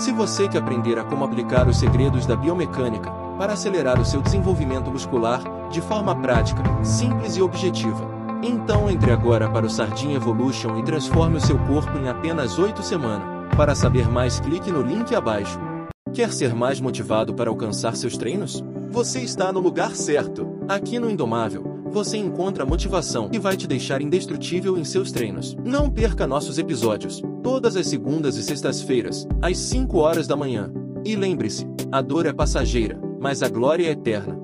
Se você quer aprender a como aplicar os segredos da biomecânica para acelerar o seu desenvolvimento muscular de forma prática, simples e objetiva, então entre agora para o Sardinha Evolution e transforme o seu corpo em apenas 8 semanas. Para saber mais, clique no link abaixo. Quer ser mais motivado para alcançar seus treinos? Você está no lugar certo. Aqui no Indomável, você encontra a motivação que vai te deixar indestrutível em seus treinos. Não perca nossos episódios, todas as segundas e sextas-feiras, às 5 horas da manhã. E lembre-se, a dor é passageira, mas a glória é eterna.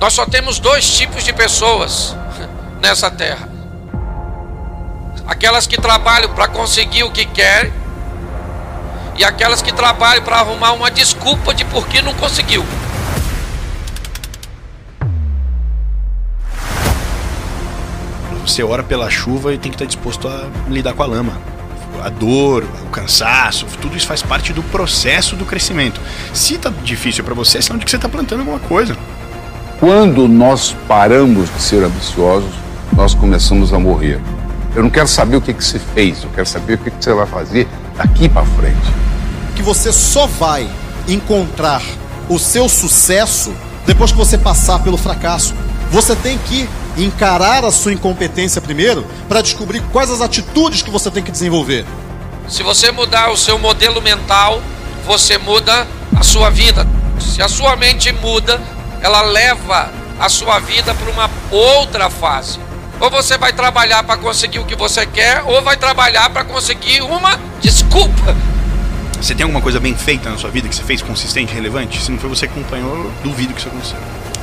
Nós só temos dois tipos de pessoas nessa terra: aquelas que trabalham para conseguir o que querem e aquelas que trabalham para arrumar uma desculpa de por que não conseguiu. Você ora pela chuva e tem que estar disposto a lidar com a lama. A dor, o cansaço, tudo isso faz parte do processo do crescimento. Se tá difícil para você, é sinal de que você está plantando alguma coisa. Quando nós paramos de ser ambiciosos, nós começamos a morrer. Eu não quero saber o que, que você fez, eu quero saber o que, que você vai fazer daqui para frente. Que você só vai encontrar o seu sucesso depois que você passar pelo fracasso. Você tem que encarar a sua incompetência primeiro para descobrir quais as atitudes que você tem que desenvolver. Se você mudar o seu modelo mental, você muda a sua vida. Se a sua mente muda, ela leva a sua vida para uma outra fase. Ou você vai trabalhar para conseguir o que você quer, ou vai trabalhar para conseguir uma desculpa. Você tem alguma coisa bem feita na sua vida que você fez consistente, relevante? Se não foi você que acompanhou, eu duvido que isso aconteceu.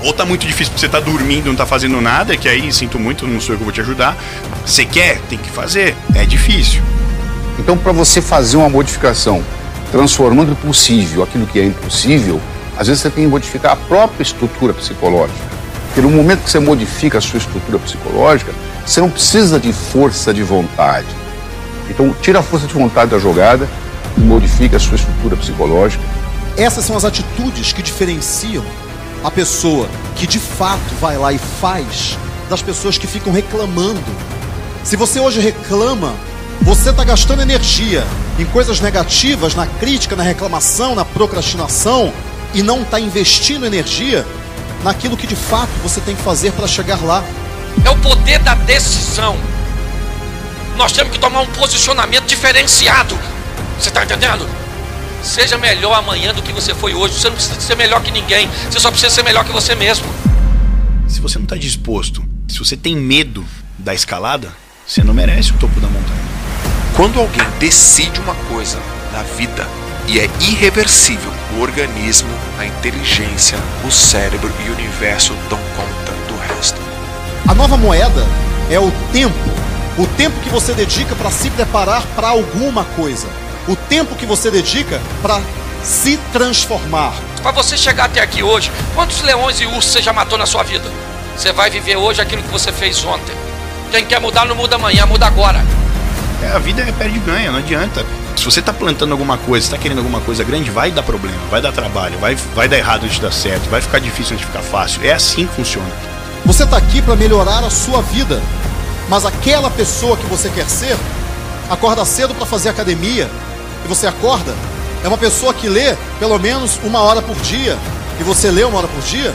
Ou tá muito difícil porque você tá dormindo, não tá fazendo nada, que aí sinto muito, não sou eu que vou te ajudar. Você quer, tem que fazer. É difícil. Então, para você fazer uma modificação, transformando possível aquilo que é impossível, às vezes você tem que modificar a própria estrutura psicológica. Porque no momento que você modifica a sua estrutura psicológica, você não precisa de força de vontade. Então, tira a força de vontade da jogada e modifica a sua estrutura psicológica. Essas são as atitudes que diferenciam a pessoa que de fato vai lá e faz das pessoas que ficam reclamando. Se você hoje reclama, você está gastando energia em coisas negativas, na crítica, na reclamação, na procrastinação e não está investindo energia naquilo que de fato você tem que fazer para chegar lá. É o poder da decisão. Nós temos que tomar um posicionamento diferenciado. Você está entendendo? Seja melhor amanhã do que você foi hoje. Você não precisa ser melhor que ninguém. Você só precisa ser melhor que você mesmo. Se você não está disposto, se você tem medo da escalada, você não merece o topo da montanha. Quando alguém decide uma coisa na vida e é irreversível, o organismo, a inteligência, o cérebro e o universo dão conta do resto. A nova moeda é o tempo. O tempo que você dedica para se preparar para alguma coisa. O tempo que você dedica para se transformar. Para você chegar até aqui hoje, quantos leões e ursos você já matou na sua vida? Você vai viver hoje aquilo que você fez ontem. Quem quer mudar não muda amanhã, muda agora. É, a vida é perde ganha, não adianta. Se você está plantando alguma coisa, está querendo alguma coisa grande, vai dar problema, vai dar trabalho, vai, vai dar errado antes de dar certo, vai ficar difícil antes de ficar fácil. É assim que funciona. Você está aqui para melhorar a sua vida, mas aquela pessoa que você quer ser acorda cedo para fazer academia e você acorda é uma pessoa que lê pelo menos uma hora por dia e você lê uma hora por dia.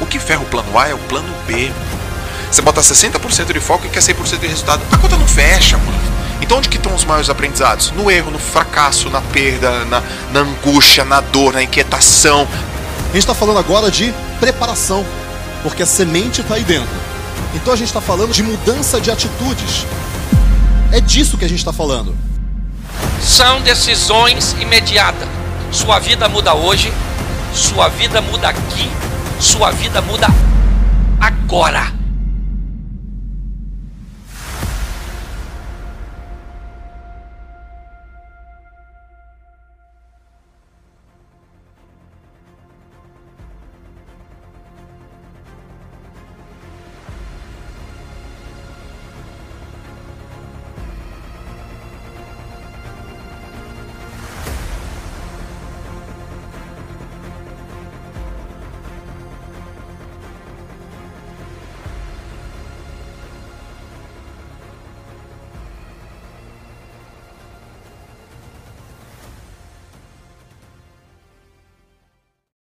O que ferra o plano A é o plano B. Você bota 60% de foco e quer 100% de resultado. A conta não fecha, mano. Então onde que estão os maiores aprendizados? No erro, no fracasso, na perda, na, na angústia, na dor, na inquietação. A gente está falando agora de preparação, porque a semente está aí dentro. Então a gente está falando de mudança de atitudes. É disso que a gente está falando. São decisões imediatas. Sua vida muda hoje, sua vida muda aqui, sua vida muda agora.